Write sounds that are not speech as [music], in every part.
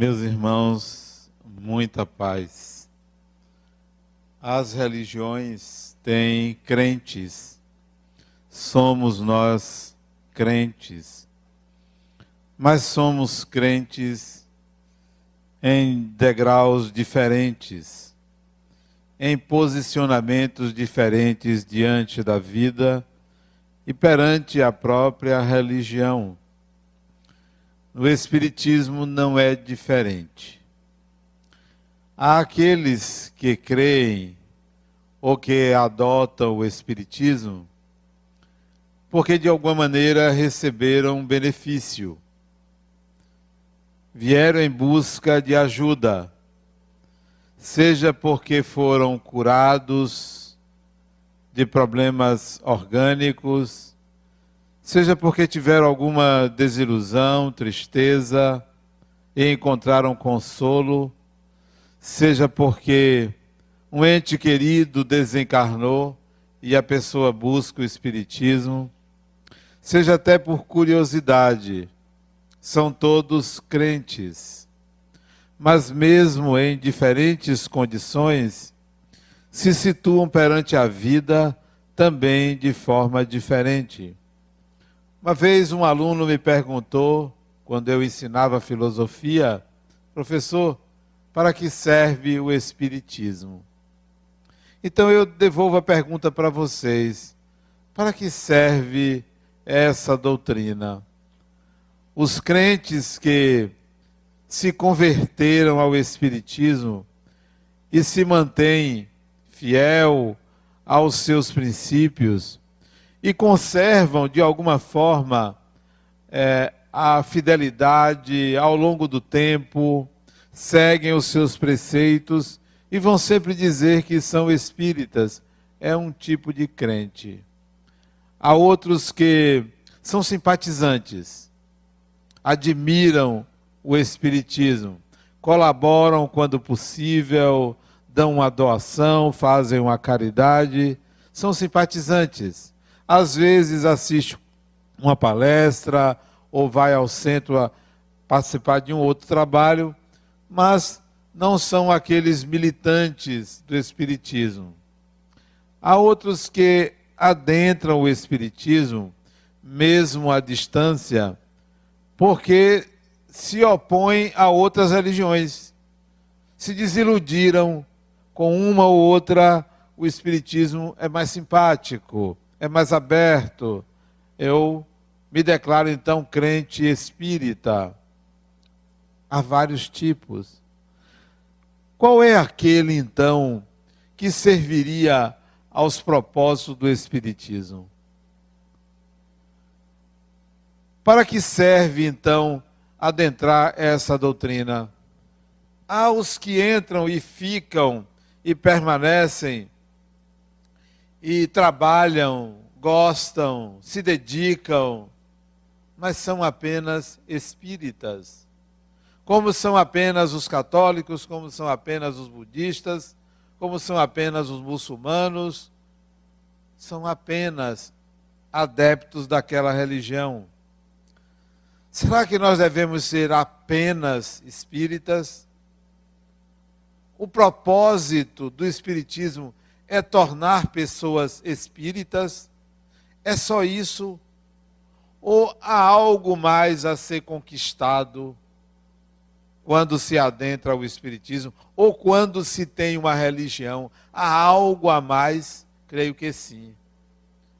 Meus irmãos, muita paz. As religiões têm crentes, somos nós crentes, mas somos crentes em degraus diferentes, em posicionamentos diferentes diante da vida e perante a própria religião. No Espiritismo não é diferente. Há aqueles que creem ou que adotam o Espiritismo porque de alguma maneira receberam benefício, vieram em busca de ajuda, seja porque foram curados de problemas orgânicos, seja porque tiveram alguma desilusão, tristeza e encontraram consolo, seja porque um ente querido desencarnou e a pessoa busca o Espiritismo, seja até por curiosidade, são todos crentes. Mas, mesmo em diferentes condições, se situam perante a vida também de forma diferente. Uma vez um aluno me perguntou, quando eu ensinava filosofia, professor, para que serve o Espiritismo? Então eu devolvo a pergunta para vocês: para que serve essa doutrina? Os crentes que se converteram ao Espiritismo e se mantêm fiel aos seus princípios, e conservam, de alguma forma, é, a fidelidade ao longo do tempo, seguem os seus preceitos e vão sempre dizer que são espíritas. É um tipo de crente. Há outros que são simpatizantes, admiram o espiritismo, colaboram quando possível, dão uma doação, fazem uma caridade, são simpatizantes às vezes assiste uma palestra ou vai ao centro a participar de um outro trabalho, mas não são aqueles militantes do Espiritismo. Há outros que adentram o Espiritismo, mesmo à distância, porque se opõem a outras religiões. Se desiludiram com uma ou outra, o Espiritismo é mais simpático é mais aberto. Eu me declaro então crente espírita. Há vários tipos. Qual é aquele então que serviria aos propósitos do Espiritismo? Para que serve então adentrar essa doutrina? Há os que entram e ficam e permanecem e trabalham, gostam, se dedicam, mas são apenas espíritas. Como são apenas os católicos, como são apenas os budistas, como são apenas os muçulmanos, são apenas adeptos daquela religião. Será que nós devemos ser apenas espíritas? O propósito do Espiritismo é tornar pessoas espíritas? É só isso? Ou há algo mais a ser conquistado quando se adentra ao Espiritismo? Ou quando se tem uma religião? Há algo a mais? Creio que sim.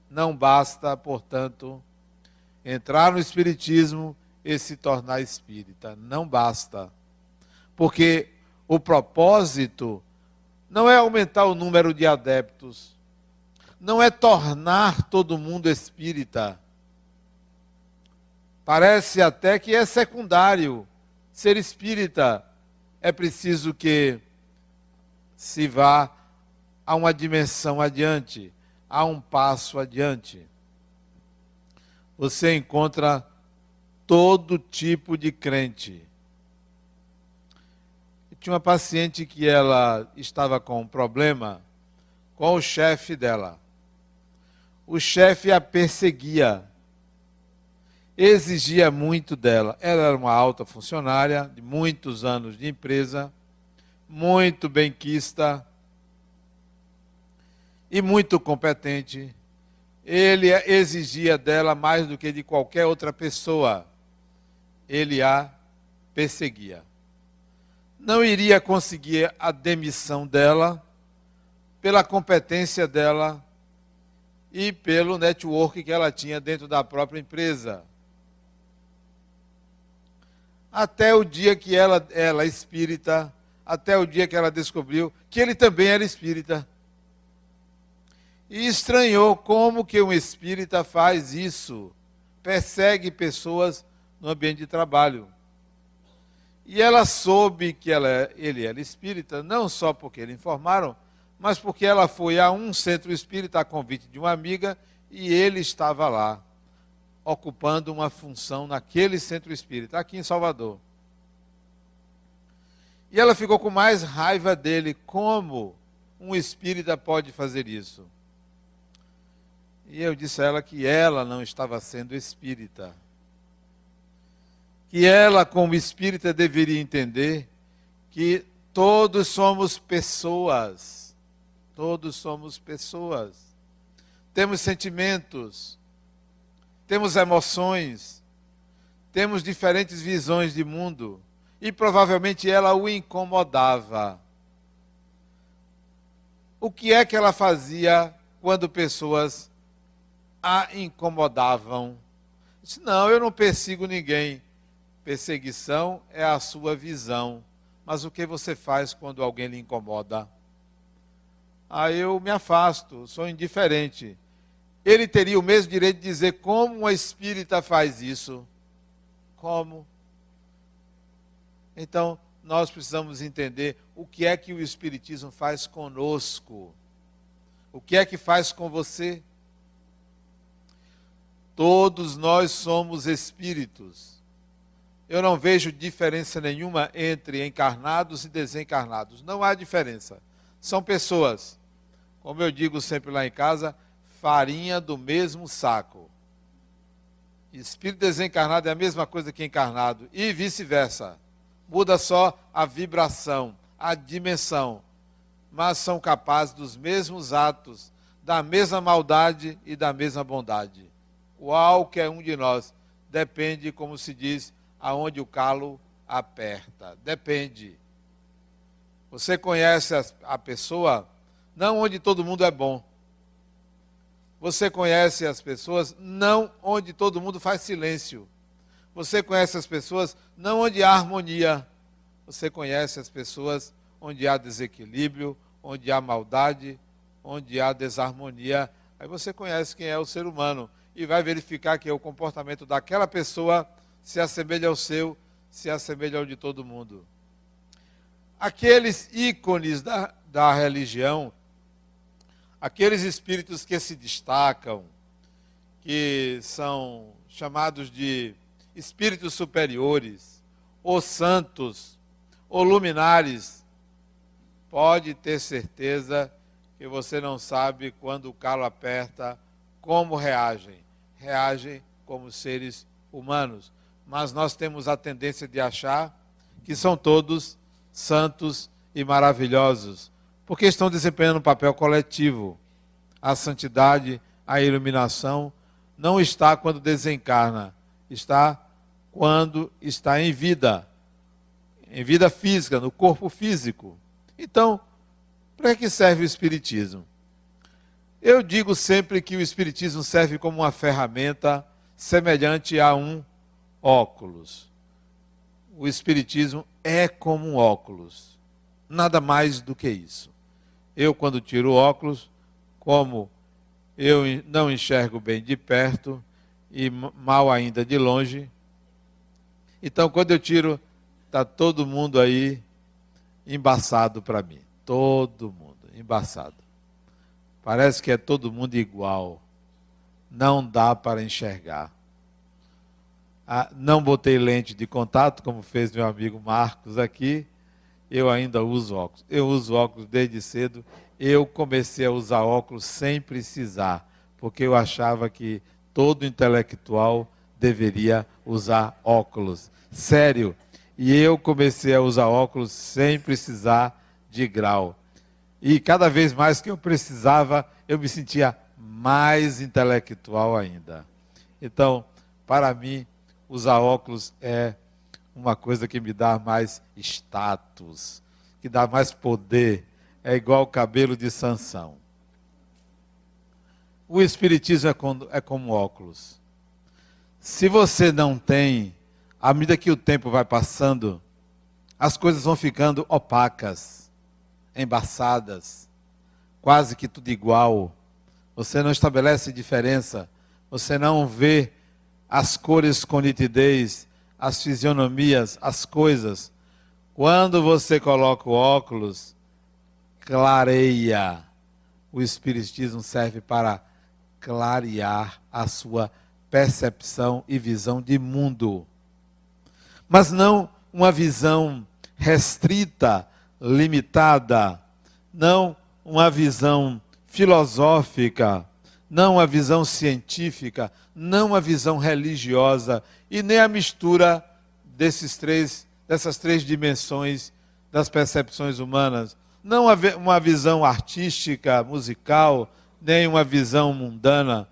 Não basta, portanto, entrar no Espiritismo e se tornar espírita. Não basta. Porque o propósito não é aumentar o número de adeptos, não é tornar todo mundo espírita. Parece até que é secundário ser espírita. É preciso que se vá a uma dimensão adiante, a um passo adiante. Você encontra todo tipo de crente tinha uma paciente que ela estava com um problema com o chefe dela. O chefe a perseguia. exigia muito dela. Ela era uma alta funcionária, de muitos anos de empresa, muito benquista e muito competente. Ele exigia dela mais do que de qualquer outra pessoa. Ele a perseguia. Não iria conseguir a demissão dela pela competência dela e pelo network que ela tinha dentro da própria empresa até o dia que ela, ela espírita, até o dia que ela descobriu que ele também era espírita. E estranhou como que um espírita faz isso, persegue pessoas no ambiente de trabalho. E ela soube que ela, ele era espírita, não só porque lhe informaram, mas porque ela foi a um centro espírita a convite de uma amiga e ele estava lá ocupando uma função naquele centro espírita, aqui em Salvador. E ela ficou com mais raiva dele. Como um espírita pode fazer isso? E eu disse a ela que ela não estava sendo espírita. Que ela, como espírita, deveria entender que todos somos pessoas. Todos somos pessoas. Temos sentimentos, temos emoções, temos diferentes visões de mundo, e provavelmente ela o incomodava. O que é que ela fazia quando pessoas a incomodavam? Disse, não, eu não persigo ninguém. Perseguição é a sua visão. Mas o que você faz quando alguém lhe incomoda? Aí eu me afasto, sou indiferente ele teria o mesmo direito de dizer como uma espírita faz isso. Como? Então, nós precisamos entender o que é que o Espiritismo faz conosco. O que é que faz com você? Todos nós somos espíritos. Eu não vejo diferença nenhuma entre encarnados e desencarnados. Não há diferença. São pessoas. Como eu digo sempre lá em casa, farinha do mesmo saco. Espírito desencarnado é a mesma coisa que encarnado, e vice-versa. Muda só a vibração, a dimensão, mas são capazes dos mesmos atos, da mesma maldade e da mesma bondade. Qualquer um de nós depende, como se diz, aonde o calo aperta. Depende. Você conhece a pessoa não onde todo mundo é bom, você conhece as pessoas não onde todo mundo faz silêncio. Você conhece as pessoas não onde há harmonia. Você conhece as pessoas onde há desequilíbrio, onde há maldade, onde há desarmonia. Aí você conhece quem é o ser humano e vai verificar que o comportamento daquela pessoa se assemelha ao seu, se assemelha ao de todo mundo. Aqueles ícones da, da religião aqueles espíritos que se destacam, que são chamados de espíritos superiores, ou santos, ou luminares, pode ter certeza que você não sabe quando o calo aperta como reagem. Reagem como seres humanos. Mas nós temos a tendência de achar que são todos santos e maravilhosos porque estão desempenhando um papel coletivo. A santidade, a iluminação, não está quando desencarna, está quando está em vida, em vida física, no corpo físico. Então, para que serve o Espiritismo? Eu digo sempre que o Espiritismo serve como uma ferramenta semelhante a um óculos. O Espiritismo é como um óculos, nada mais do que isso. Eu, quando tiro o óculos, como eu não enxergo bem de perto e mal ainda de longe, então quando eu tiro, está todo mundo aí embaçado para mim. Todo mundo embaçado. Parece que é todo mundo igual. Não dá para enxergar. Ah, não botei lente de contato, como fez meu amigo Marcos aqui eu ainda uso óculos. Eu uso óculos desde cedo. Eu comecei a usar óculos sem precisar, porque eu achava que todo intelectual deveria usar óculos. Sério. E eu comecei a usar óculos sem precisar de grau. E cada vez mais que eu precisava, eu me sentia mais intelectual ainda. Então, para mim, usar óculos é uma coisa que me dá mais status, que dá mais poder. É igual o cabelo de Sansão. O Espiritismo é como, é como óculos. Se você não tem, à medida que o tempo vai passando, as coisas vão ficando opacas, embaçadas, quase que tudo igual. Você não estabelece diferença, você não vê as cores com nitidez, as fisionomias, as coisas. Quando você coloca o óculos, clareia. O Espiritismo serve para clarear a sua percepção e visão de mundo. Mas não uma visão restrita, limitada, não uma visão filosófica, não uma visão científica, não uma visão religiosa e nem a mistura desses três, dessas três dimensões das percepções humanas. Não uma visão artística, musical, nem uma visão mundana,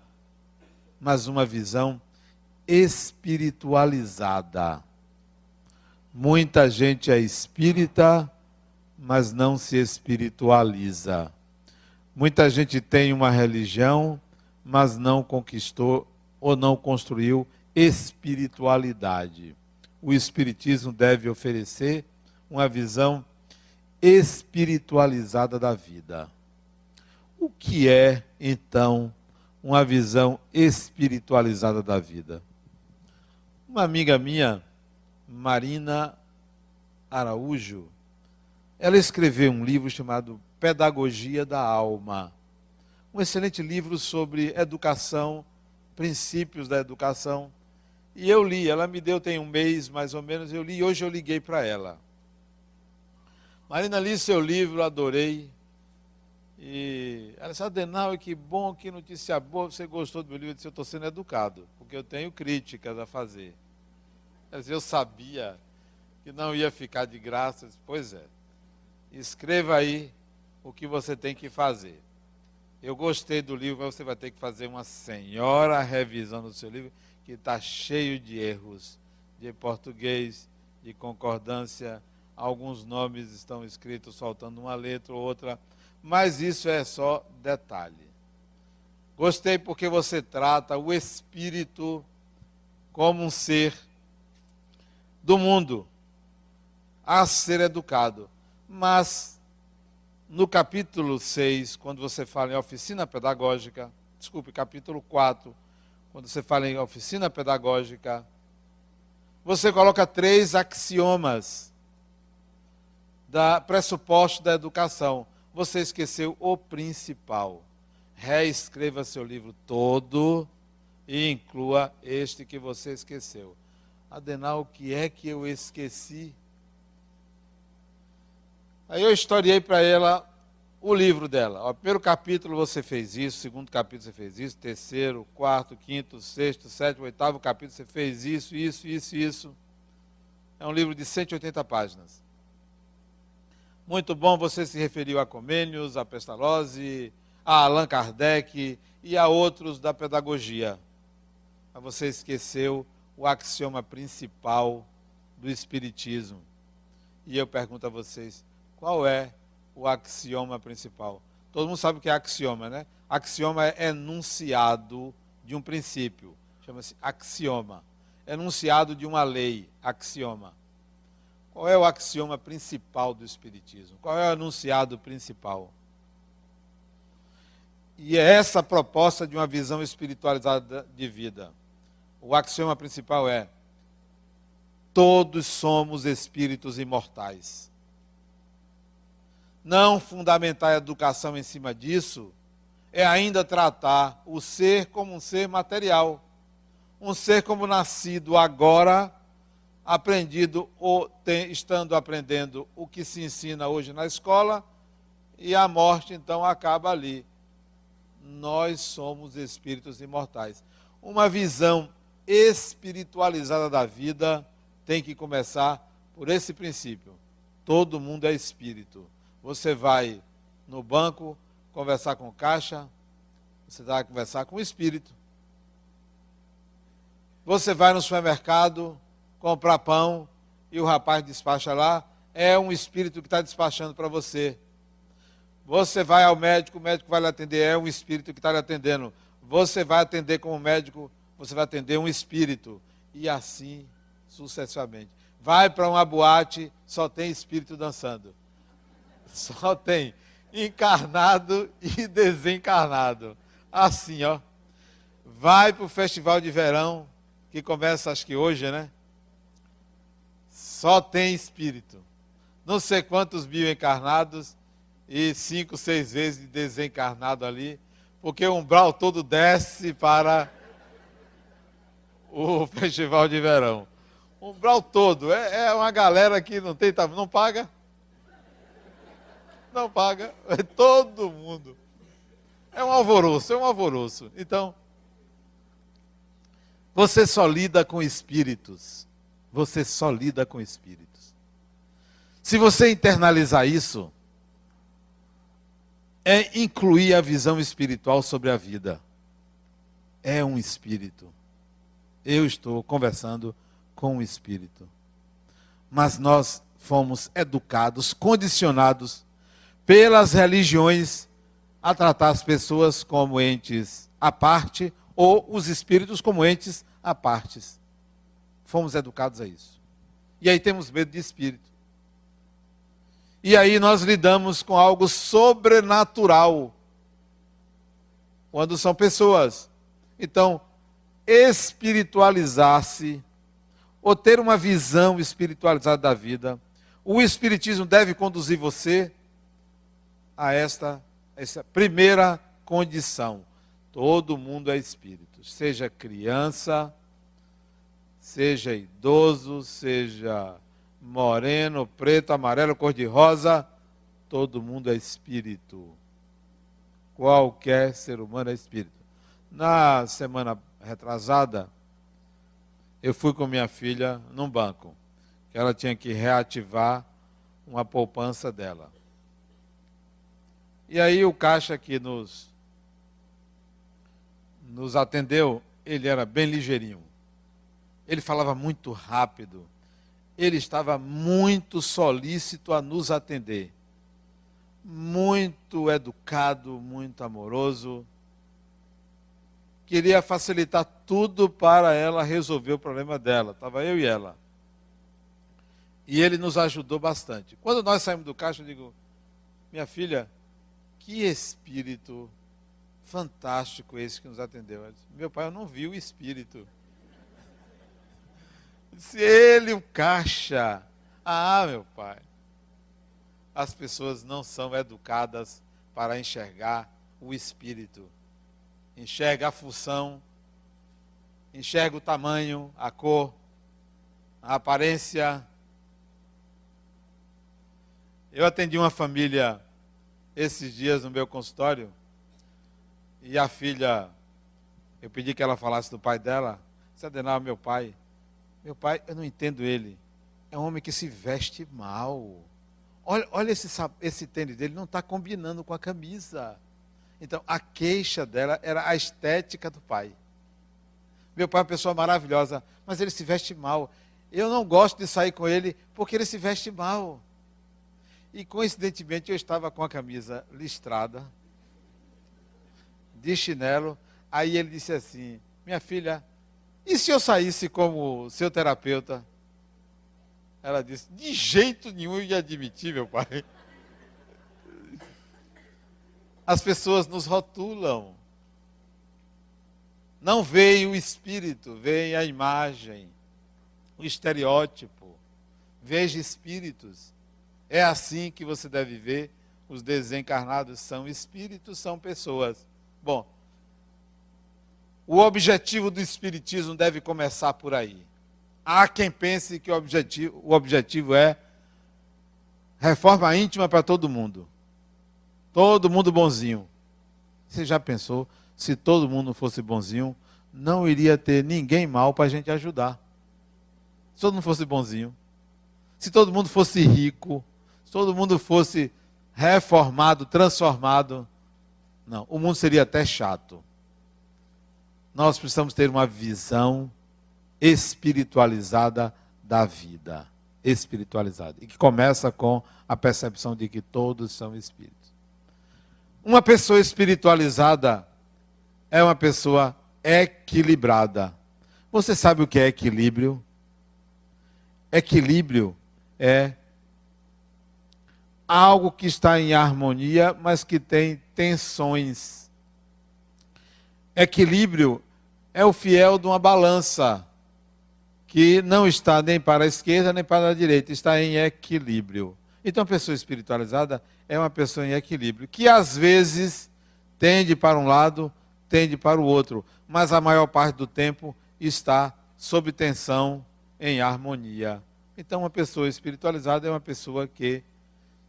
mas uma visão espiritualizada. Muita gente é espírita, mas não se espiritualiza. Muita gente tem uma religião, mas não conquistou ou não construiu espiritualidade. O Espiritismo deve oferecer uma visão espiritualizada da vida. O que é, então, uma visão espiritualizada da vida. Uma amiga minha, Marina Araújo, ela escreveu um livro chamado Pedagogia da Alma. Um excelente livro sobre educação, princípios da educação. E eu li, ela me deu tem um mês mais ou menos, eu li e hoje eu liguei para ela. Marina, li seu livro, adorei. E ela disse, Adenal, que bom, que notícia boa, você gostou do meu livro? Eu disse, eu estou sendo educado, porque eu tenho críticas a fazer. Ela disse, eu sabia que não ia ficar de graça. Eu disse, pois é, escreva aí o que você tem que fazer. Eu gostei do livro, mas você vai ter que fazer uma senhora revisão do seu livro, que está cheio de erros de português, de concordância. Alguns nomes estão escritos faltando uma letra ou outra mas isso é só detalhe. Gostei porque você trata o espírito como um ser do mundo a ser educado. Mas no capítulo 6, quando você fala em oficina pedagógica, desculpe, capítulo 4, quando você fala em oficina pedagógica, você coloca três axiomas da pressuposto da educação você esqueceu o principal. Reescreva seu livro todo e inclua este que você esqueceu. Adenal, o que é que eu esqueci? Aí eu historiei para ela o livro dela. O primeiro capítulo você fez isso, segundo capítulo você fez isso, terceiro, quarto, quinto, sexto, sétimo, oitavo capítulo você fez isso, isso, isso, isso. É um livro de 180 páginas. Muito bom, você se referiu a Comênios, a Pestalozzi, a Allan Kardec e a outros da pedagogia. Mas você esqueceu o axioma principal do Espiritismo. E eu pergunto a vocês, qual é o axioma principal? Todo mundo sabe o que é axioma, né? Axioma é enunciado de um princípio, chama-se axioma. Enunciado de uma lei, axioma. Qual é o axioma principal do Espiritismo? Qual é o anunciado principal? E é essa a proposta de uma visão espiritualizada de vida. O axioma principal é: todos somos espíritos imortais. Não fundamentar a educação em cima disso é ainda tratar o ser como um ser material, um ser como nascido agora aprendido ou tem, estando aprendendo o que se ensina hoje na escola, e a morte então acaba ali. Nós somos espíritos imortais. Uma visão espiritualizada da vida tem que começar por esse princípio. Todo mundo é espírito. Você vai no banco conversar com o caixa, você vai conversar com o espírito. Você vai no supermercado comprar pão e o rapaz despacha lá, é um espírito que está despachando para você. Você vai ao médico, o médico vai lhe atender, é um espírito que está lhe atendendo. Você vai atender como médico, você vai atender um espírito. E assim sucessivamente. Vai para uma boate, só tem espírito dançando. Só tem encarnado e [laughs] desencarnado. Assim, ó. Vai para o festival de verão, que começa acho que hoje, né? Só tem espírito. Não sei quantos mil encarnados e cinco, seis vezes desencarnado ali, porque o umbral todo desce para o [laughs] festival de verão. O umbral todo. É, é uma galera que não tem, não paga. Não paga. É todo mundo. É um alvoroço, é um alvoroço. Então, você só lida com espíritos. Você só lida com espíritos. Se você internalizar isso, é incluir a visão espiritual sobre a vida. É um espírito. Eu estou conversando com um espírito. Mas nós fomos educados, condicionados pelas religiões a tratar as pessoas como entes à parte ou os espíritos como entes à partes. Fomos educados a isso. E aí temos medo de espírito. E aí nós lidamos com algo sobrenatural. Quando são pessoas. Então, espiritualizar-se, ou ter uma visão espiritualizada da vida, o Espiritismo deve conduzir você a esta, essa primeira condição. Todo mundo é espírito, seja criança, seja idoso, seja moreno, preto, amarelo, cor-de-rosa, todo mundo é espírito. Qualquer ser humano é espírito. Na semana retrasada, eu fui com minha filha num banco, que ela tinha que reativar uma poupança dela. E aí o caixa que nos, nos atendeu, ele era bem ligeirinho. Ele falava muito rápido. Ele estava muito solícito a nos atender. Muito educado, muito amoroso queria facilitar tudo para ela resolver o problema dela. Estava eu e ela. E ele nos ajudou bastante. Quando nós saímos do caixa, eu digo: Minha filha, que espírito fantástico esse que nos atendeu. Disse, Meu pai, eu não vi o espírito. Se ele, o caixa. Ah, meu pai. As pessoas não são educadas para enxergar o espírito enxerga a função, enxerga o tamanho, a cor, a aparência. Eu atendi uma família esses dias no meu consultório e a filha, eu pedi que ela falasse do pai dela. Disse, Adenal, meu pai. Meu pai, eu não entendo ele. É um homem que se veste mal. Olha, olha esse, esse tênis dele, não está combinando com a camisa. Então, a queixa dela era a estética do pai. Meu pai é uma pessoa maravilhosa, mas ele se veste mal. Eu não gosto de sair com ele porque ele se veste mal. E coincidentemente eu estava com a camisa listrada, de chinelo. Aí ele disse assim: Minha filha, e se eu saísse como seu terapeuta? Ela disse: De jeito nenhum eu ia admitir, meu pai. As pessoas nos rotulam. Não veio o espírito, vem a imagem, o estereótipo. Veja espíritos. É assim que você deve ver. Os desencarnados são espíritos, são pessoas. Bom, o objetivo do espiritismo deve começar por aí. Há quem pense que o objetivo, o objetivo é reforma íntima para todo mundo. Todo mundo bonzinho. Você já pensou se todo mundo fosse bonzinho? não iria ter ninguém mal para a gente ajudar. Se todo mundo fosse bonzinho, se todo mundo fosse rico, todo mundo fosse reformado, transformado, não, o mundo seria até chato. Nós precisamos ter uma visão espiritualizada da vida. Espiritualizada. E que começa com a percepção de que todos são espíritos. Uma pessoa espiritualizada é uma pessoa equilibrada. Você sabe o que é equilíbrio? Equilíbrio é algo que está em harmonia, mas que tem tensões. Equilíbrio é o fiel de uma balança que não está nem para a esquerda nem para a direita, está em equilíbrio. Então, a pessoa espiritualizada é uma pessoa em equilíbrio, que às vezes tende para um lado, tende para o outro, mas a maior parte do tempo está sob tensão, em harmonia. Então, uma pessoa espiritualizada é uma pessoa que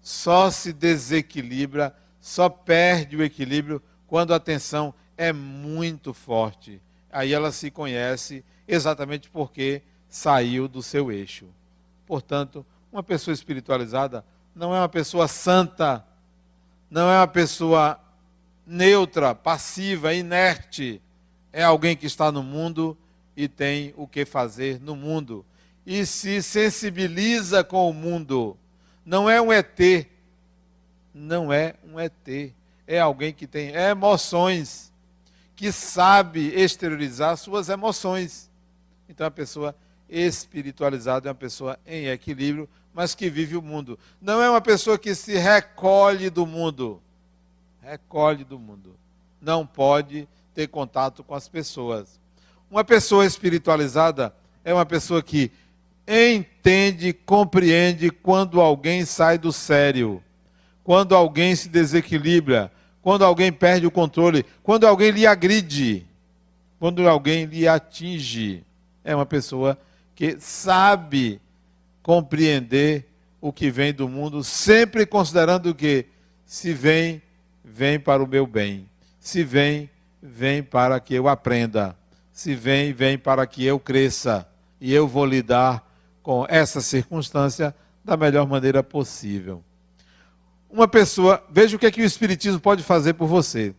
só se desequilibra, só perde o equilíbrio quando a tensão é muito forte. Aí ela se conhece exatamente porque saiu do seu eixo. Portanto, uma pessoa espiritualizada não é uma pessoa santa, não é uma pessoa neutra, passiva, inerte. É alguém que está no mundo e tem o que fazer no mundo. E se sensibiliza com o mundo. Não é um ET. Não é um ET. É alguém que tem emoções, que sabe exteriorizar suas emoções. Então a pessoa espiritualizada é uma pessoa em equilíbrio, mas que vive o mundo. Não é uma pessoa que se recolhe do mundo. Recolhe do mundo. Não pode ter contato com as pessoas. Uma pessoa espiritualizada é uma pessoa que entende, compreende quando alguém sai do sério, quando alguém se desequilibra, quando alguém perde o controle, quando alguém lhe agride, quando alguém lhe atinge. É uma pessoa que sabe compreender o que vem do mundo, sempre considerando que se vem, vem para o meu bem. Se vem, vem para que eu aprenda. Se vem, vem para que eu cresça. E eu vou lidar com essa circunstância da melhor maneira possível. Uma pessoa, veja o que é que o Espiritismo pode fazer por você.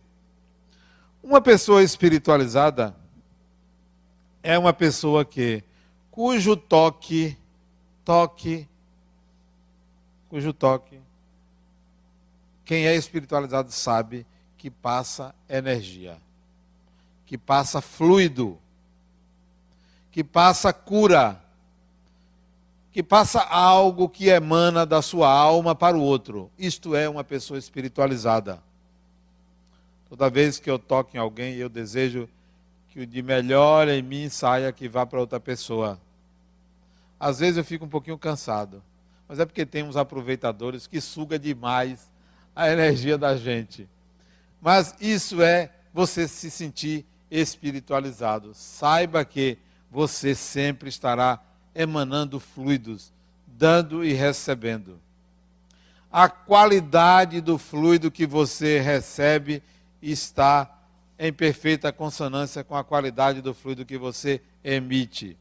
Uma pessoa espiritualizada é uma pessoa que cujo toque, toque, cujo toque, quem é espiritualizado sabe que passa energia, que passa fluido, que passa cura, que passa algo que emana da sua alma para o outro. Isto é uma pessoa espiritualizada. Toda vez que eu toco em alguém, eu desejo que o de melhor em mim saia que vá para outra pessoa. Às vezes eu fico um pouquinho cansado, mas é porque tem uns aproveitadores que suga demais a energia da gente. Mas isso é você se sentir espiritualizado. Saiba que você sempre estará emanando fluidos, dando e recebendo. A qualidade do fluido que você recebe está em perfeita consonância com a qualidade do fluido que você emite.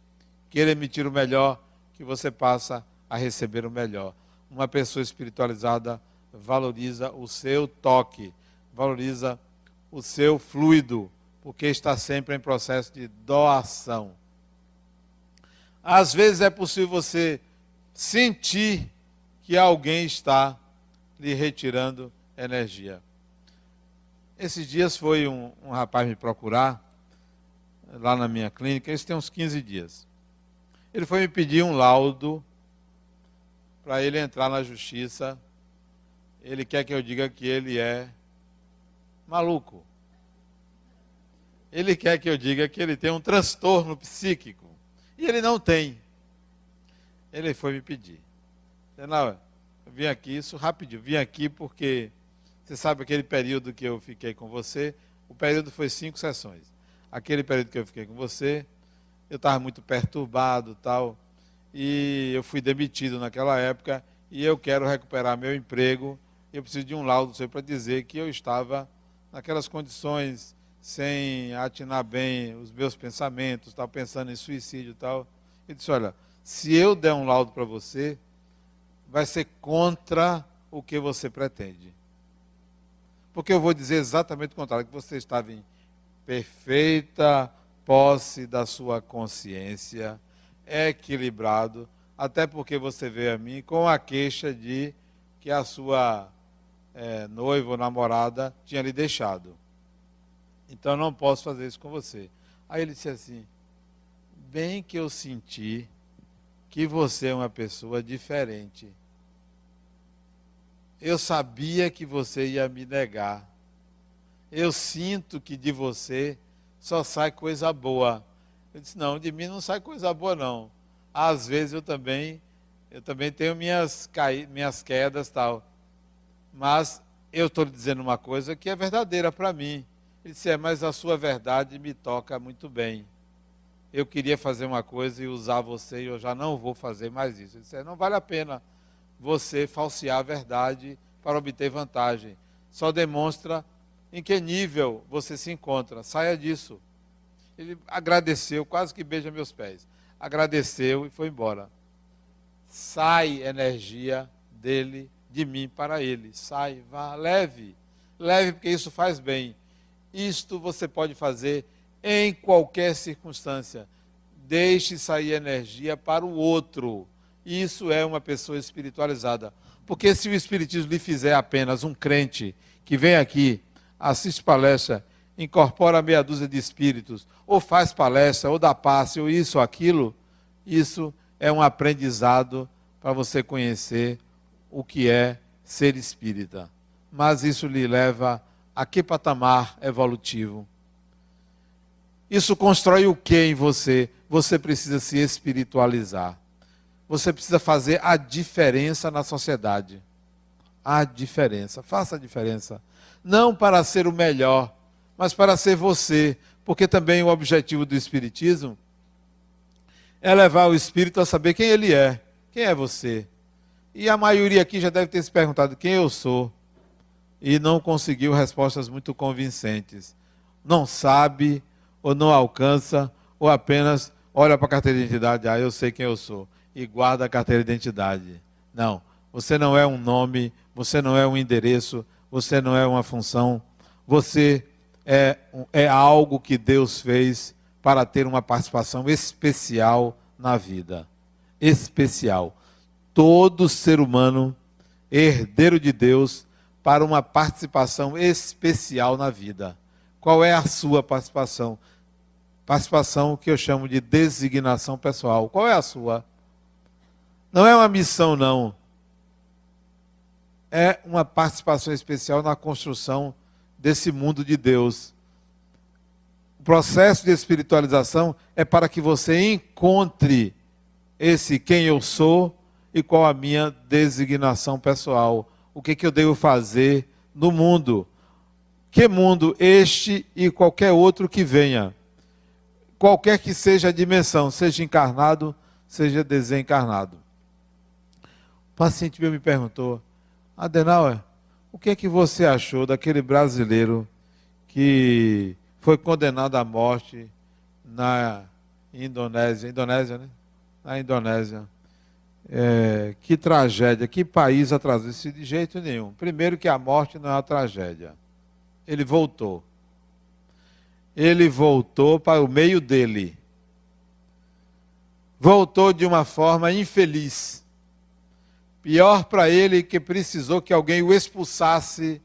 Queira emitir o melhor, que você passa a receber o melhor. Uma pessoa espiritualizada valoriza o seu toque, valoriza o seu fluido, porque está sempre em processo de doação. Às vezes é possível você sentir que alguém está lhe retirando energia. Esses dias foi um, um rapaz me procurar, lá na minha clínica, isso tem uns 15 dias. Ele foi me pedir um laudo para ele entrar na justiça. Ele quer que eu diga que ele é maluco. Ele quer que eu diga que ele tem um transtorno psíquico. E ele não tem. Ele foi me pedir. Eu vim aqui, isso rapidinho, vim aqui porque você sabe aquele período que eu fiquei com você? O período foi cinco sessões. Aquele período que eu fiquei com você, eu estava muito perturbado tal. E eu fui demitido naquela época e eu quero recuperar meu emprego. Eu preciso de um laudo seu para dizer que eu estava naquelas condições sem atinar bem os meus pensamentos, estava pensando em suicídio e tal. Ele disse: Olha, se eu der um laudo para você, vai ser contra o que você pretende. Porque eu vou dizer exatamente o contrário, que você estava em perfeita posse da sua consciência, equilibrado, até porque você veio a mim com a queixa de que a sua é, noiva ou namorada tinha lhe deixado. Então não posso fazer isso com você. Aí ele disse assim: bem que eu senti que você é uma pessoa diferente. Eu sabia que você ia me negar. Eu sinto que de você só sai coisa boa. Eu disse: não, de mim não sai coisa boa não. Às vezes eu também eu também tenho minhas, minhas quedas tal. Mas eu estou lhe dizendo uma coisa que é verdadeira para mim. Ele disse, é, mas a sua verdade me toca muito bem. Eu queria fazer uma coisa e usar você e eu já não vou fazer mais isso. Ele disse, é, não vale a pena você falsear a verdade para obter vantagem. Só demonstra em que nível você se encontra. Saia disso. Ele agradeceu, quase que beija meus pés. Agradeceu e foi embora. Sai energia dele, de mim para ele. Sai, vá, leve. Leve, porque isso faz bem. Isto você pode fazer em qualquer circunstância. Deixe sair energia para o outro. Isso é uma pessoa espiritualizada. Porque se o Espiritismo lhe fizer apenas um crente que vem aqui, assiste palestra, incorpora meia dúzia de espíritos, ou faz palestra, ou dá passe, ou isso ou aquilo, isso é um aprendizado para você conhecer o que é ser espírita. Mas isso lhe leva a que patamar evolutivo? Isso constrói o que em você? Você precisa se espiritualizar. Você precisa fazer a diferença na sociedade. A diferença. Faça a diferença. Não para ser o melhor, mas para ser você. Porque também o objetivo do Espiritismo é levar o espírito a saber quem ele é. Quem é você? E a maioria aqui já deve ter se perguntado quem eu sou e não conseguiu respostas muito convincentes. Não sabe, ou não alcança, ou apenas olha para a carteira de identidade, ah, eu sei quem eu sou, e guarda a carteira de identidade. Não, você não é um nome, você não é um endereço, você não é uma função, você é, é algo que Deus fez para ter uma participação especial na vida. Especial. Todo ser humano, herdeiro de Deus, para uma participação especial na vida. Qual é a sua participação? Participação que eu chamo de designação pessoal. Qual é a sua? Não é uma missão, não. É uma participação especial na construção desse mundo de Deus. O processo de espiritualização é para que você encontre esse quem eu sou e qual a minha designação pessoal o que, que eu devo fazer no mundo. Que mundo este e qualquer outro que venha. Qualquer que seja a dimensão, seja encarnado, seja desencarnado. O paciente meu me perguntou, Adenauer, o que é que você achou daquele brasileiro que foi condenado à morte na Indonésia, Indonésia, né? Na Indonésia. É, que tragédia, que país atrasou isso de jeito nenhum. Primeiro que a morte não é uma tragédia. Ele voltou. Ele voltou para o meio dele. Voltou de uma forma infeliz. Pior para ele que precisou que alguém o expulsasse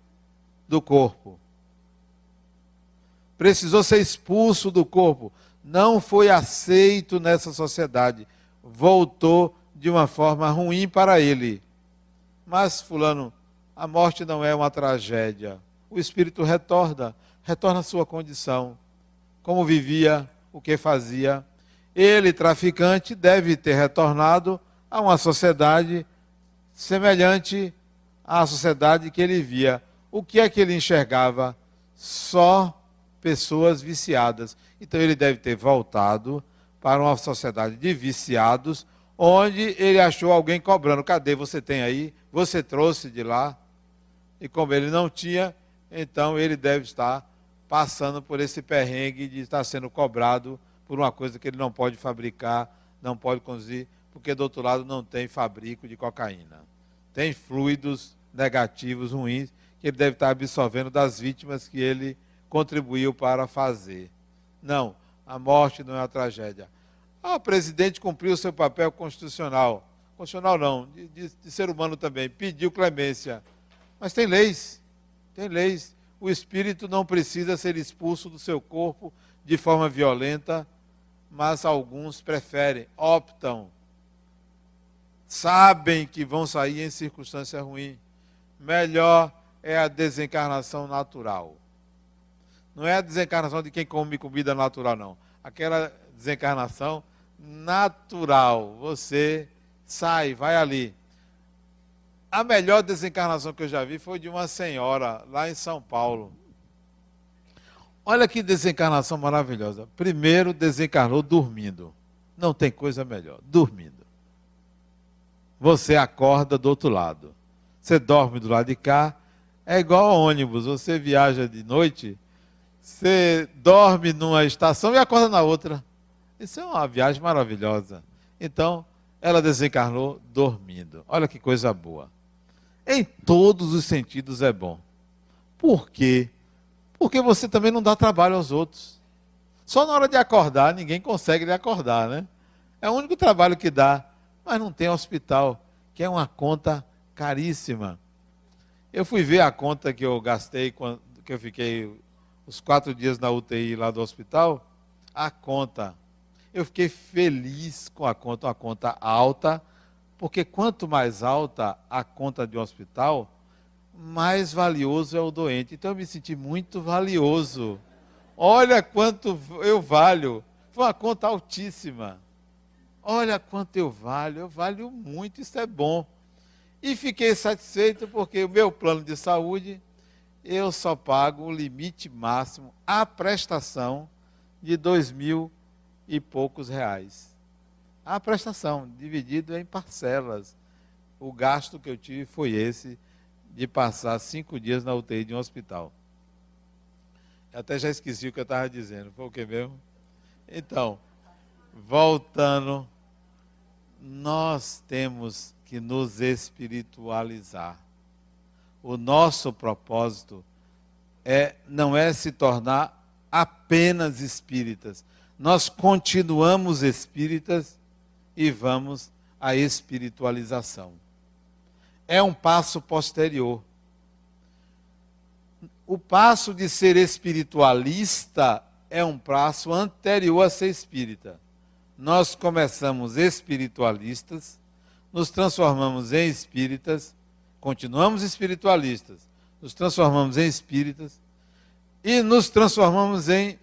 do corpo. Precisou ser expulso do corpo. Não foi aceito nessa sociedade. Voltou de uma forma ruim para ele. Mas, Fulano, a morte não é uma tragédia. O espírito retorna, retorna à sua condição, como vivia, o que fazia. Ele, traficante, deve ter retornado a uma sociedade semelhante à sociedade que ele via. O que é que ele enxergava? Só pessoas viciadas. Então ele deve ter voltado para uma sociedade de viciados, onde ele achou alguém cobrando. Cadê? Você tem aí? Você trouxe de lá? E como ele não tinha, então ele deve estar passando por esse perrengue de estar sendo cobrado por uma coisa que ele não pode fabricar, não pode conduzir, porque do outro lado não tem fabrico de cocaína. Tem fluidos negativos, ruins, que ele deve estar absorvendo das vítimas que ele contribuiu para fazer. Não, a morte não é uma tragédia. Ah, o presidente cumpriu seu papel constitucional. Constitucional não, de, de, de ser humano também. Pediu clemência. Mas tem leis. Tem leis. O espírito não precisa ser expulso do seu corpo de forma violenta, mas alguns preferem, optam, sabem que vão sair em circunstância ruim. Melhor é a desencarnação natural. Não é a desencarnação de quem come comida natural, não. Aquela desencarnação natural. Você sai, vai ali. A melhor desencarnação que eu já vi foi de uma senhora lá em São Paulo. Olha que desencarnação maravilhosa. Primeiro desencarnou dormindo. Não tem coisa melhor, dormindo. Você acorda do outro lado. Você dorme do lado de cá. É igual ao ônibus. Você viaja de noite, você dorme numa estação e acorda na outra. Isso é uma viagem maravilhosa. Então, ela desencarnou dormindo. Olha que coisa boa. Em todos os sentidos é bom. Por quê? Porque você também não dá trabalho aos outros. Só na hora de acordar, ninguém consegue lhe acordar, né? É o único trabalho que dá. Mas não tem hospital, que é uma conta caríssima. Eu fui ver a conta que eu gastei quando que eu fiquei os quatro dias na UTI lá do hospital. A conta. Eu fiquei feliz com a conta, uma conta alta porque quanto mais alta a conta de um hospital, mais valioso é o doente. Então eu me senti muito valioso. Olha quanto eu valho. Foi uma conta altíssima. Olha quanto eu valho. Eu valho muito, isso é bom. E fiquei satisfeito porque o meu plano de saúde, eu só pago o limite máximo, a prestação de dois mil e poucos reais a prestação, dividido em parcelas. O gasto que eu tive foi esse, de passar cinco dias na UTI de um hospital. Eu até já esqueci o que eu estava dizendo. Foi o que mesmo? Então, voltando, nós temos que nos espiritualizar. O nosso propósito é não é se tornar apenas espíritas. Nós continuamos espíritas e vamos à espiritualização. É um passo posterior. O passo de ser espiritualista é um passo anterior a ser espírita. Nós começamos espiritualistas, nos transformamos em espíritas, continuamos espiritualistas, nos transformamos em espíritas e nos transformamos em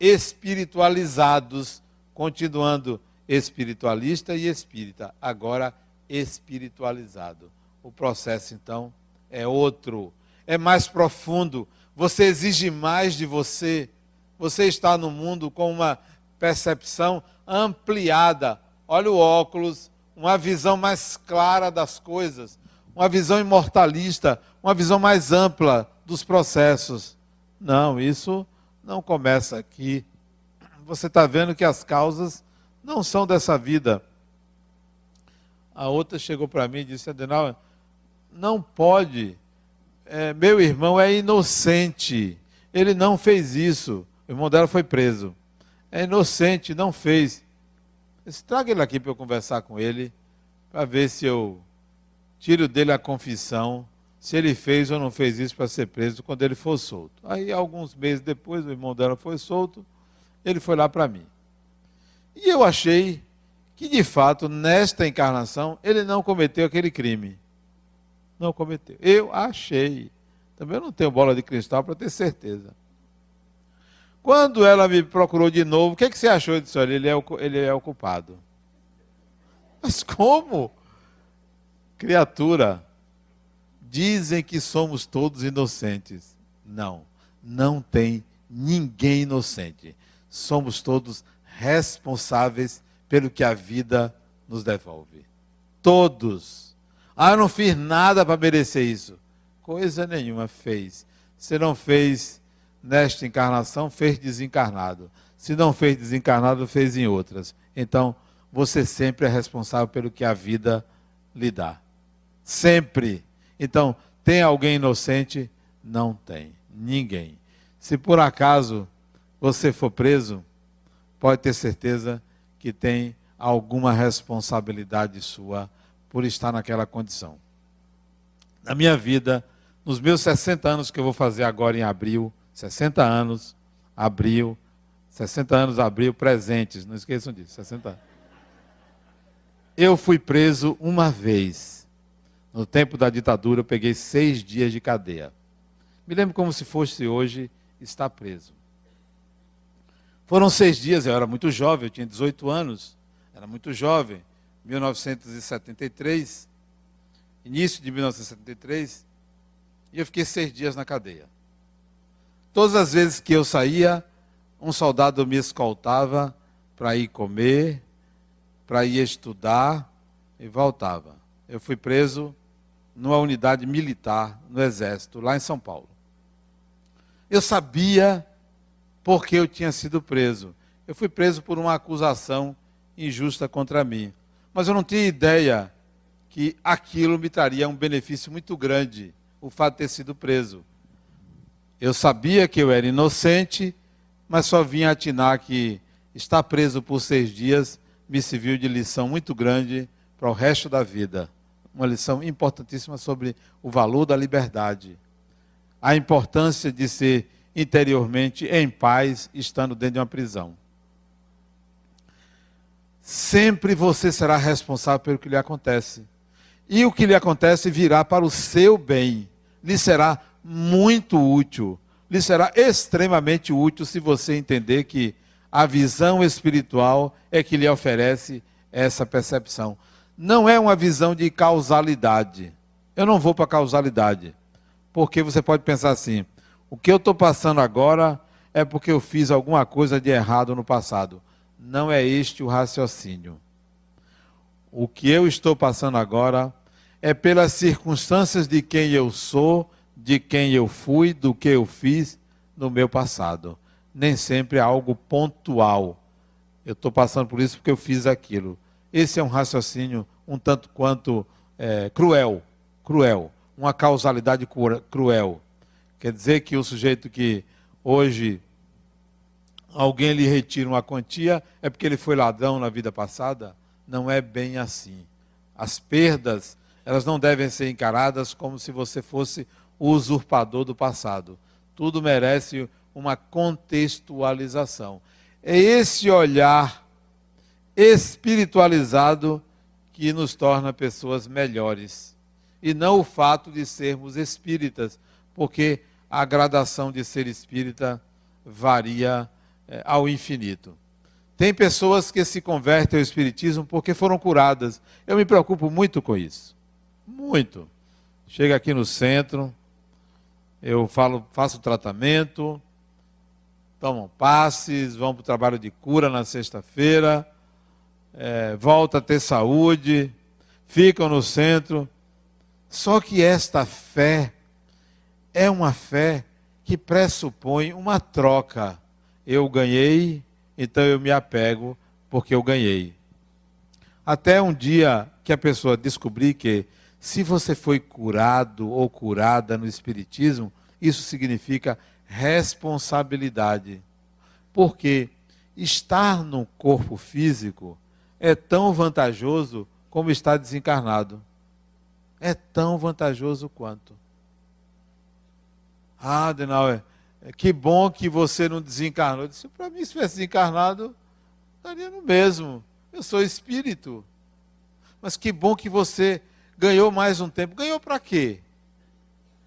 espiritualizados, continuando espiritualista e espírita, agora espiritualizado. O processo, então, é outro, é mais profundo. Você exige mais de você. Você está no mundo com uma percepção ampliada. Olha o óculos, uma visão mais clara das coisas, uma visão imortalista, uma visão mais ampla dos processos. Não, isso não começa aqui. Você está vendo que as causas não são dessa vida. A outra chegou para mim e disse: Adenal, não pode. É, meu irmão é inocente. Ele não fez isso. O irmão dela foi preso. É inocente, não fez. disse, Traga ele aqui para eu conversar com ele, para ver se eu tiro dele a confissão, se ele fez ou não fez isso para ser preso quando ele for solto. Aí, alguns meses depois, o irmão dela foi solto, ele foi lá para mim. E eu achei que, de fato, nesta encarnação, ele não cometeu aquele crime. Não cometeu. Eu achei. Também eu não tenho bola de cristal para ter certeza. Quando ela me procurou de novo, o que, é que você achou? Eu disse, olha, ele é, ele é o culpado. [laughs] Mas como? Criatura, dizem que somos todos inocentes. Não, não tem ninguém inocente. Somos todos responsáveis pelo que a vida nos devolve. Todos. Ah, eu não fiz nada para merecer isso. Coisa nenhuma fez. Você não fez nesta encarnação, fez desencarnado. Se não fez desencarnado, fez em outras. Então, você sempre é responsável pelo que a vida lhe dá. Sempre. Então, tem alguém inocente? Não tem. Ninguém. Se por acaso você for preso, pode ter certeza que tem alguma responsabilidade sua por estar naquela condição. Na minha vida, nos meus 60 anos que eu vou fazer agora em abril, 60 anos, abril, 60 anos, abril, presentes, não esqueçam disso, 60 anos. Eu fui preso uma vez. No tempo da ditadura, eu peguei seis dias de cadeia. Me lembro como se fosse hoje estar preso. Foram seis dias, eu era muito jovem, eu tinha 18 anos, era muito jovem, 1973, início de 1973, e eu fiquei seis dias na cadeia. Todas as vezes que eu saía, um soldado me escoltava para ir comer, para ir estudar e voltava. Eu fui preso numa unidade militar no Exército, lá em São Paulo. Eu sabia porque eu tinha sido preso. Eu fui preso por uma acusação injusta contra mim. Mas eu não tinha ideia que aquilo me traria um benefício muito grande, o fato de ter sido preso. Eu sabia que eu era inocente, mas só vinha atinar que estar preso por seis dias me serviu de lição muito grande para o resto da vida. Uma lição importantíssima sobre o valor da liberdade, a importância de ser interiormente em paz, estando dentro de uma prisão. Sempre você será responsável pelo que lhe acontece. E o que lhe acontece virá para o seu bem. Lhe será muito útil. Lhe será extremamente útil se você entender que a visão espiritual é que lhe oferece essa percepção. Não é uma visão de causalidade. Eu não vou para causalidade. Porque você pode pensar assim: o que eu estou passando agora é porque eu fiz alguma coisa de errado no passado. Não é este o raciocínio. O que eu estou passando agora é pelas circunstâncias de quem eu sou, de quem eu fui, do que eu fiz no meu passado. Nem sempre é algo pontual. Eu estou passando por isso porque eu fiz aquilo. Esse é um raciocínio um tanto quanto é, cruel, cruel, uma causalidade cruel. Quer dizer que o sujeito que hoje alguém lhe retira uma quantia é porque ele foi ladrão na vida passada? Não é bem assim. As perdas, elas não devem ser encaradas como se você fosse o usurpador do passado. Tudo merece uma contextualização. É esse olhar espiritualizado que nos torna pessoas melhores. E não o fato de sermos espíritas, porque a gradação de ser espírita varia é, ao infinito. Tem pessoas que se convertem ao espiritismo porque foram curadas. Eu me preocupo muito com isso. Muito. Chega aqui no centro, eu falo, faço tratamento, tomam passes, vão para o trabalho de cura na sexta-feira, é, volta a ter saúde, ficam no centro. Só que esta fé é uma fé que pressupõe uma troca. Eu ganhei, então eu me apego porque eu ganhei. Até um dia que a pessoa descobrir que se você foi curado ou curada no Espiritismo, isso significa responsabilidade. Porque estar no corpo físico é tão vantajoso como estar desencarnado. É tão vantajoso quanto. Ah, Adenauer, é, que bom que você não desencarnou. Eu disse, para mim, se tivesse desencarnado, estaria no mesmo. Eu sou espírito. Mas que bom que você ganhou mais um tempo. Ganhou para quê?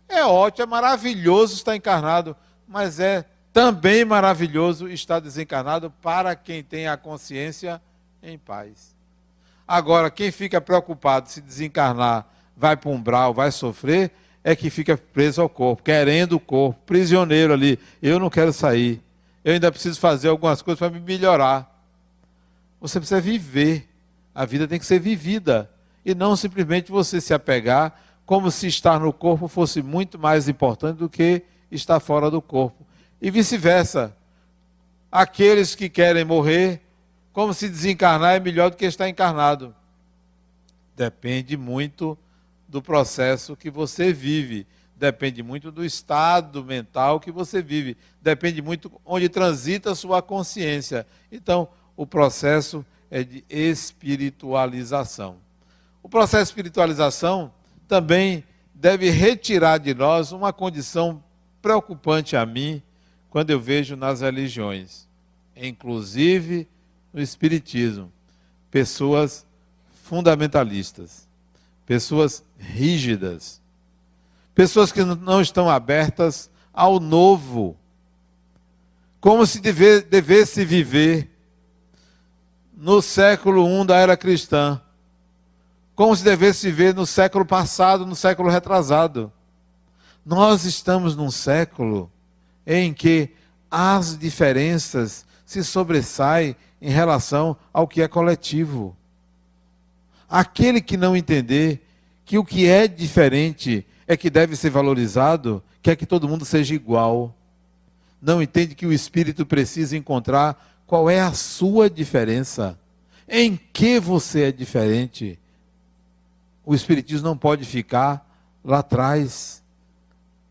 É ótimo, é maravilhoso estar encarnado, mas é também maravilhoso estar desencarnado para quem tem a consciência em paz. Agora, quem fica preocupado se desencarnar vai para um umbral, vai sofrer, é que fica preso ao corpo, querendo o corpo, prisioneiro ali. Eu não quero sair. Eu ainda preciso fazer algumas coisas para me melhorar. Você precisa viver. A vida tem que ser vivida. E não simplesmente você se apegar como se estar no corpo fosse muito mais importante do que estar fora do corpo. E vice-versa. Aqueles que querem morrer, como se desencarnar é melhor do que estar encarnado. Depende muito do processo que você vive, depende muito do estado mental que você vive, depende muito onde transita a sua consciência. Então, o processo é de espiritualização. O processo de espiritualização também deve retirar de nós uma condição preocupante a mim quando eu vejo nas religiões, inclusive no Espiritismo, pessoas fundamentalistas, pessoas rígidas, pessoas que não estão abertas ao novo, como se deve, devesse viver no século I da era cristã, como se devesse viver no século passado, no século retrasado. Nós estamos num século em que as diferenças se sobressaem em relação ao que é coletivo. Aquele que não entender que o que é diferente é que deve ser valorizado, quer que todo mundo seja igual. Não entende que o espírito precisa encontrar qual é a sua diferença. Em que você é diferente? O espiritismo não pode ficar lá atrás.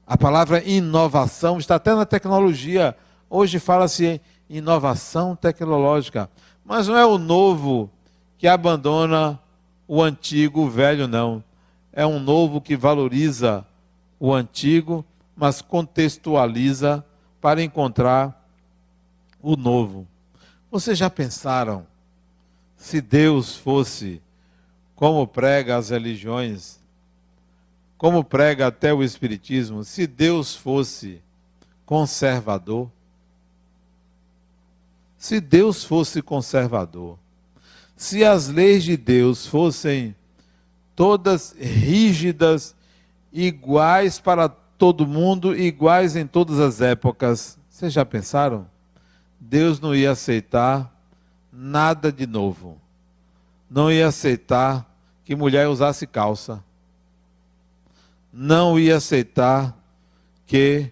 A palavra inovação está até na tecnologia. Hoje fala-se inovação tecnológica. Mas não é o novo que abandona o antigo, o velho, não. É um novo que valoriza o antigo, mas contextualiza para encontrar o novo. Vocês já pensaram se Deus fosse como prega as religiões, como prega até o Espiritismo, se Deus fosse conservador? Se Deus fosse conservador, se as leis de Deus fossem todas rígidas, iguais para todo mundo, iguais em todas as épocas, vocês já pensaram? Deus não ia aceitar nada de novo. Não ia aceitar que mulher usasse calça. Não ia aceitar que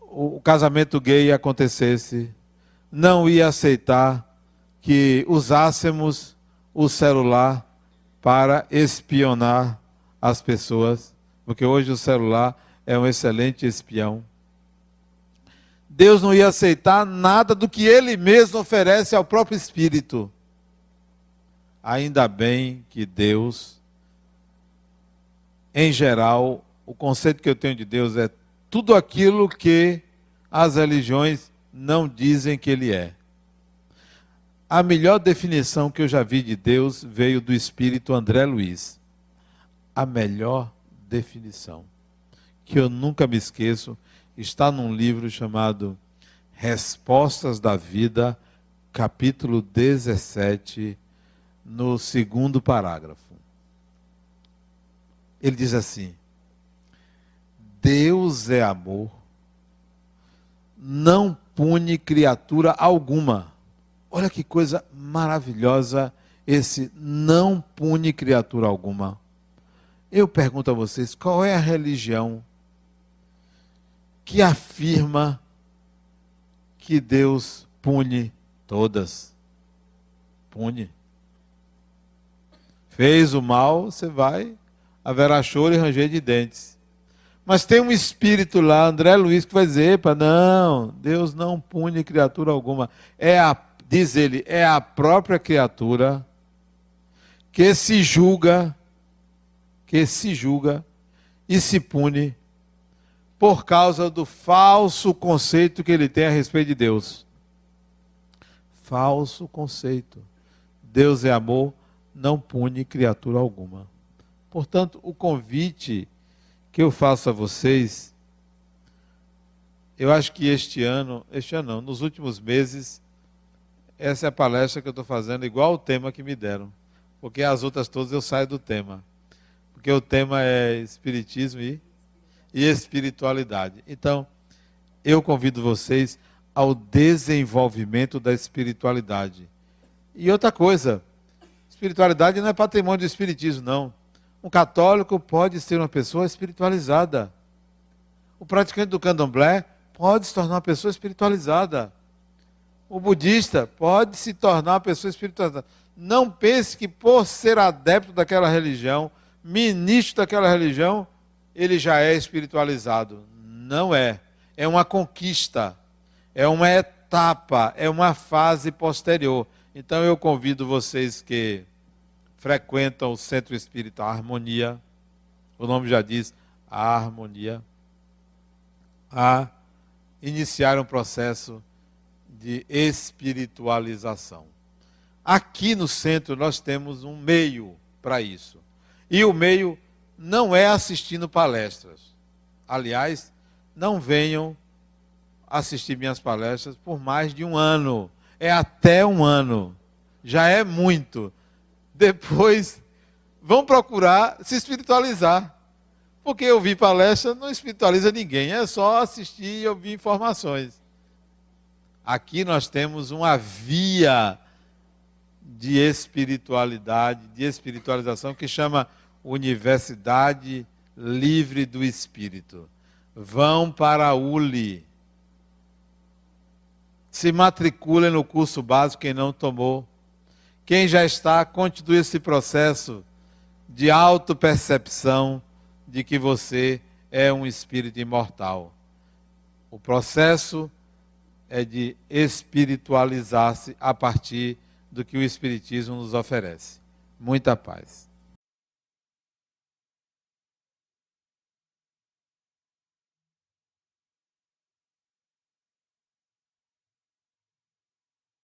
o casamento gay acontecesse não ia aceitar que usássemos o celular para espionar as pessoas, porque hoje o celular é um excelente espião. Deus não ia aceitar nada do que ele mesmo oferece ao próprio Espírito. Ainda bem que Deus, em geral, o conceito que eu tenho de Deus é tudo aquilo que as religiões não dizem que ele é. A melhor definição que eu já vi de Deus veio do espírito André Luiz. A melhor definição, que eu nunca me esqueço, está num livro chamado Respostas da Vida, capítulo 17, no segundo parágrafo. Ele diz assim: Deus é amor, não pune criatura alguma. Olha que coisa maravilhosa esse não pune criatura alguma. Eu pergunto a vocês, qual é a religião que afirma que Deus pune todas? Pune. Fez o mal, você vai, haverá choro e ranger de dentes. Mas tem um espírito lá, André Luiz, que vai dizer: epa, não, Deus não pune criatura alguma. É a, diz ele, é a própria criatura que se julga, que se julga e se pune por causa do falso conceito que ele tem a respeito de Deus. Falso conceito. Deus é amor, não pune criatura alguma. Portanto, o convite que eu faço a vocês, eu acho que este ano, este ano não, nos últimos meses, essa é a palestra que eu estou fazendo, igual o tema que me deram. Porque as outras todas eu saio do tema. Porque o tema é Espiritismo e, e espiritualidade. Então, eu convido vocês ao desenvolvimento da espiritualidade. E outra coisa, espiritualidade não é patrimônio do Espiritismo, não. Um católico pode ser uma pessoa espiritualizada. O praticante do candomblé pode se tornar uma pessoa espiritualizada. O budista pode se tornar uma pessoa espiritualizada. Não pense que por ser adepto daquela religião, ministro daquela religião, ele já é espiritualizado. Não é. É uma conquista, é uma etapa, é uma fase posterior. Então eu convido vocês que frequentam o Centro Espírita Harmonia, o nome já diz a harmonia, a iniciar um processo de espiritualização. Aqui no centro nós temos um meio para isso. E o meio não é assistindo palestras. Aliás, não venham assistir minhas palestras por mais de um ano. É até um ano. Já é muito. Depois, vão procurar se espiritualizar. Porque ouvir palestra não espiritualiza ninguém, é só assistir e ouvir informações. Aqui nós temos uma via de espiritualidade, de espiritualização que chama Universidade Livre do Espírito. Vão para a ULI. Se matriculem no curso básico quem não tomou. Quem já está, continue esse processo de autopercepção de que você é um espírito imortal. O processo é de espiritualizar-se a partir do que o Espiritismo nos oferece. Muita paz.